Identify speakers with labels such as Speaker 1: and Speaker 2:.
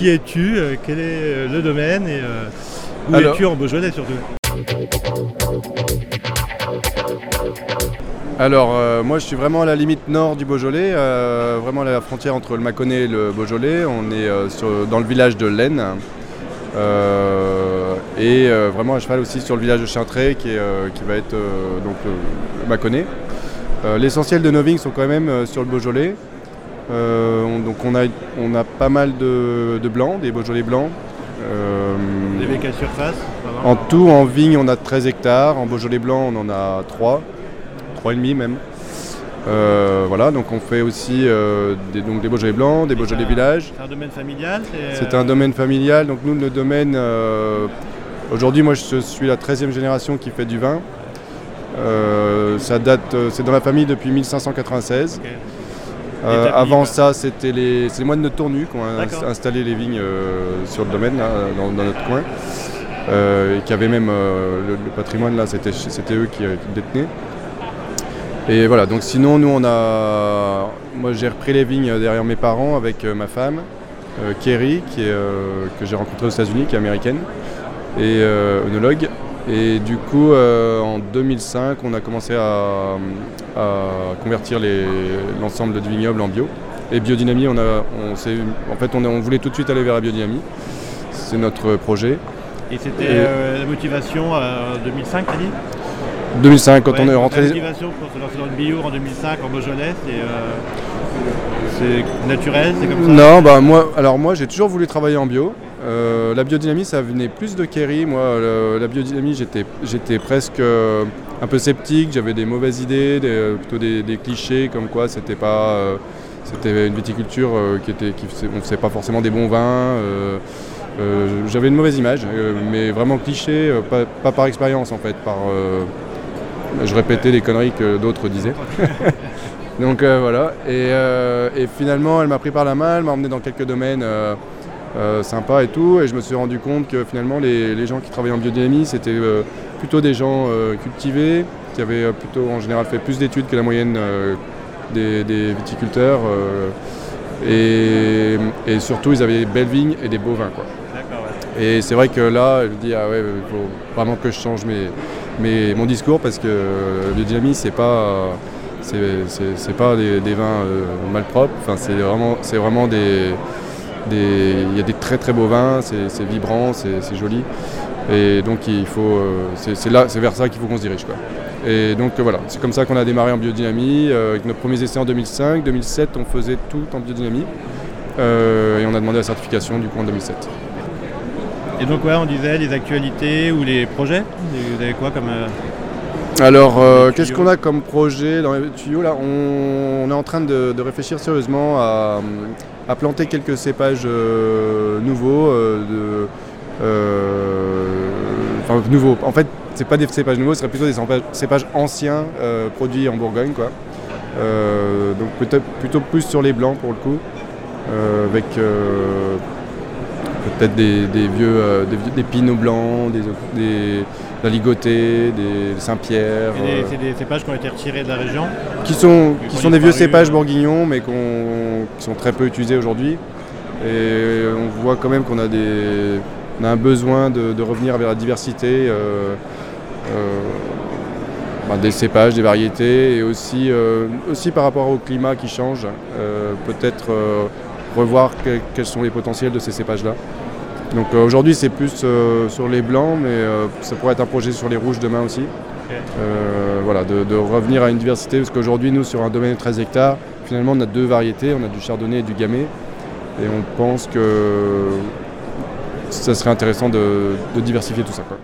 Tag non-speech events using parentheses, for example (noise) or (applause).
Speaker 1: Qui es-tu euh, Quel est euh, le domaine Et euh, où
Speaker 2: Alors-
Speaker 1: es-tu en Beaujolais surtout?
Speaker 2: Alors, euh, moi, je suis vraiment à la limite nord du Beaujolais, euh, vraiment à la frontière entre le Mâconnais et le Beaujolais. On est euh, sur- dans le village de Laine. et vraiment à cheval aussi sur le village de Chintré qui, va être donc le, Mâconnais. L'essentiel de nos vignes sont quand même sur le Beaujolais. Euh, on- donc on a, on a pas mal de, de blancs, des Beaujolais blancs. Euh,
Speaker 1: avez quelle surface
Speaker 2: en tout, en vigne, on a 13 hectares. En Beaujolais blanc, on en a 3, 3,5 même. Euh, voilà, donc on fait aussi euh, des, donc des Beaujolais blancs, des Beaujolais villages.
Speaker 1: C'est un domaine familial
Speaker 2: C'est un domaine familial. Donc nous, le domaine, euh, aujourd'hui, moi, je suis la 13e génération qui fait du vin. Ça date, c'est dans la famille depuis 1596.
Speaker 1: Ok.
Speaker 2: Euh, avant ça, c'était les, moines de Tournu qui ont installé les vignes euh, sur le domaine, là, dans, dans notre coin. Euh, et qui avaient même euh, le, le patrimoine, là, c'était, eux qui, euh, qui le détenaient. Et voilà, donc sinon, nous, on a. Moi, j'ai repris les vignes derrière mes parents avec euh, ma femme, euh, Kerry, qui est, euh, que j'ai rencontrée aux États-Unis, qui est américaine, et euh, œnologue. Et du coup, euh, en 2005, on a commencé à, à convertir l'ensemble du vignoble en bio. Et biodynamie, on a, on en fait, on, a- on voulait tout de suite aller vers la biodynamie. C'est notre projet.
Speaker 1: Et c'était euh, la motivation en 2005, t'as dit?
Speaker 2: 2005, quand
Speaker 1: Ouais,
Speaker 2: on est
Speaker 1: La
Speaker 2: rentré.
Speaker 1: motivation pour se lancer dans le bio en 2005 en Beaujolais, euh, c'est naturel, c'est comme ça?
Speaker 2: Non, bah moi, alors moi j'ai toujours voulu travailler en bio. Euh, la biodynamie, ça venait plus de Kerry. Moi, la biodynamie, j'étais, presque euh, un peu sceptique. J'avais des mauvaises idées, des- euh, plutôt des, des clichés, comme quoi c'était pas, une viticulture qui était, on faisait pas forcément des bons vins. j'avais une mauvaise image, mais vraiment cliché, pas, par expérience en fait, par je répétais les conneries que d'autres disaient. (laughs) Donc voilà, et finalement elle m'a pris par la main, elle m'a emmené dans quelques domaines euh, sympas et tout, et je me suis rendu compte que finalement les, les gens qui travaillaient en biodynamie c'était euh, plutôt des gens euh, cultivés, qui avaient plutôt en général fait plus d'études que la moyenne des, des viticulteurs, et, et surtout ils avaient des belles vignes et des beaux vins. Quoi.
Speaker 1: Ouais.
Speaker 2: Et c'est vrai que là, je me dis, ah ouais, il faut vraiment que je change mes, mes- mon discours parce que biodynamie, c'est pas, c'est, pas des, des vins malpropres. Enfin, c'est vraiment, vraiment des, il y a des très très beaux vins, c'est, vibrant, c'est, joli. Et donc il faut, euh, c'est, c'est là, c'est vers ça qu'il faut qu'on se dirige, quoi. Et donc euh, voilà, c'est comme ça qu'on a démarré en biodynamie. euh, avec nos premiers essais en 2005, 2007, on faisait tout en biodynamie. Euh, et on a demandé la certification du coup en 2007.
Speaker 1: Et donc ouais, on disait les actualités ou les projets Vous avez quoi comme... euh,
Speaker 2: Alors, euh, qu'est-ce qu'on a comme projet dans les tuyaux là? On, on est en train de, de réfléchir sérieusement à, à planter quelques cépages euh, nouveaux. euh, euh, enfin, nouveaux. En fait, c'est pas des cépages nouveaux, ce serait plutôt des cépages, anciens produits en Bourgogne. Quoi. Donc peut-être plutôt plus sur les blancs pour le coup, avec peut-être des, des vieux, euh, des, vieux- des pinots blancs, des, des la ligotée, des Saint-Pierre, euh,
Speaker 1: C'est des cépages qui ont été retirés de la région
Speaker 2: qui sont,
Speaker 1: Qui
Speaker 2: qui
Speaker 1: ont
Speaker 2: sont des vieux cépages bourguignons, mais qui sont très peu utilisés aujourd'hui. Et on voit quand même qu'on a, des, on a un besoin de, de revenir vers la diversité euh, bah, des cépages, des variétés, et aussi, aussi par rapport au climat qui change, peut-être revoir que- quels sont les potentiels de ces cépages-là. Donc euh, aujourd'hui c'est plus euh, sur les blancs, mais euh, ça pourrait être un projet sur les rouges demain aussi. Voilà, de, de revenir à une diversité, parce qu'aujourd'hui nous sur un domaine de 13 hectares, finalement on a deux variétés, on a du chardonnay et du gamay, et on pense que ça serait intéressant de, de diversifier tout ça. quoi.